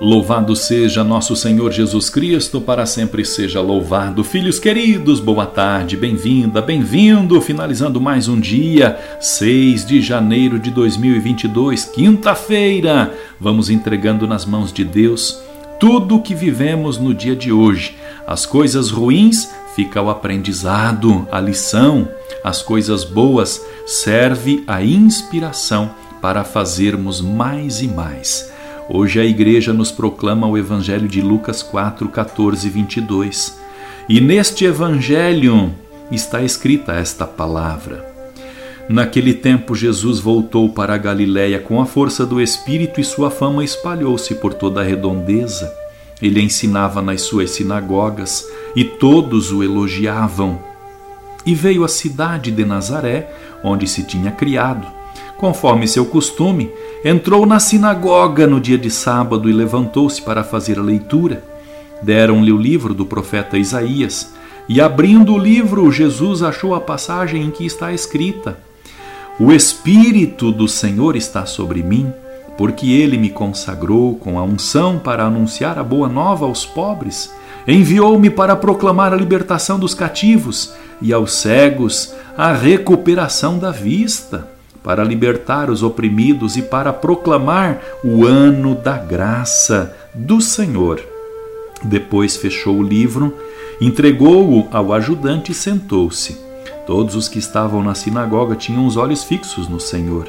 Louvado seja nosso Senhor Jesus Cristo, para sempre seja louvado. Filhos queridos, boa tarde, bem-vinda, bem-vindo. Finalizando mais um dia, 6 de janeiro de 2022, quinta-feira. Vamos entregando nas mãos de Deus tudo o que vivemos no dia de hoje. As coisas ruins fica o aprendizado, a lição. As coisas boas serve a inspiração para fazermos mais e mais. Hoje a igreja nos proclama o Evangelho de Lucas 4, 14 e 22. E neste Evangelho está escrita esta palavra. Naquele tempo, Jesus voltou para a Galiléia com a força do Espírito e sua fama espalhou-se por toda a redondeza. Ele ensinava nas suas sinagogas e todos o elogiavam. E veio à cidade de Nazaré, onde se tinha criado Conforme seu costume, entrou na sinagoga no dia de sábado e levantou-se para fazer a leitura. Deram-lhe o livro do profeta Isaías, e abrindo o livro, Jesus achou a passagem em que está escrita: O Espírito do Senhor está sobre mim, porque ele me consagrou com a unção para anunciar a boa nova aos pobres. Enviou-me para proclamar a libertação dos cativos e aos cegos a recuperação da vista para libertar os oprimidos e para proclamar o ano da graça do Senhor. Depois fechou o livro, entregou-o ao ajudante e sentou-se. Todos os que estavam na sinagoga tinham os olhos fixos no Senhor.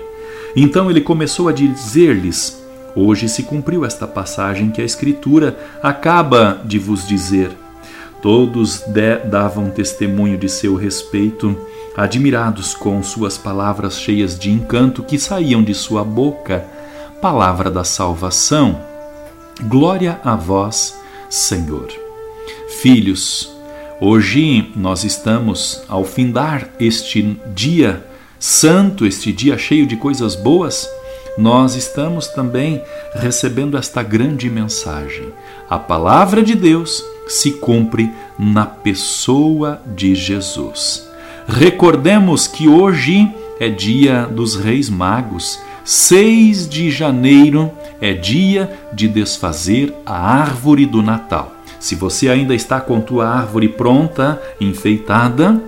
Então ele começou a dizer-lhes: Hoje se cumpriu esta passagem que a Escritura acaba de vos dizer. Todos davam testemunho de seu respeito admirados com suas palavras cheias de encanto que saíam de sua boca, palavra da salvação. Glória a vós, Senhor. Filhos, hoje nós estamos ao findar este dia santo, este dia cheio de coisas boas, nós estamos também recebendo esta grande mensagem. A palavra de Deus se cumpre na pessoa de Jesus. Recordemos que hoje é dia dos Reis Magos. 6 de janeiro é dia de desfazer a árvore do Natal. Se você ainda está com tua árvore pronta, enfeitada,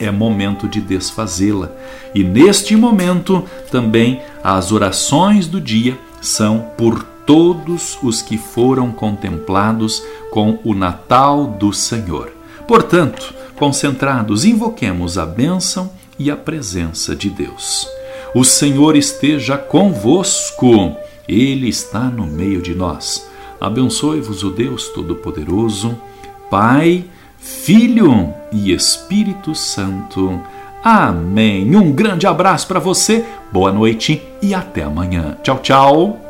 é momento de desfazê-la. E neste momento também as orações do dia são por todos os que foram contemplados com o Natal do Senhor. Portanto, Concentrados, invoquemos a bênção e a presença de Deus. O Senhor esteja convosco, Ele está no meio de nós. Abençoe-vos o Deus Todo-Poderoso, Pai, Filho e Espírito Santo. Amém. Um grande abraço para você, boa noite e até amanhã. Tchau, tchau.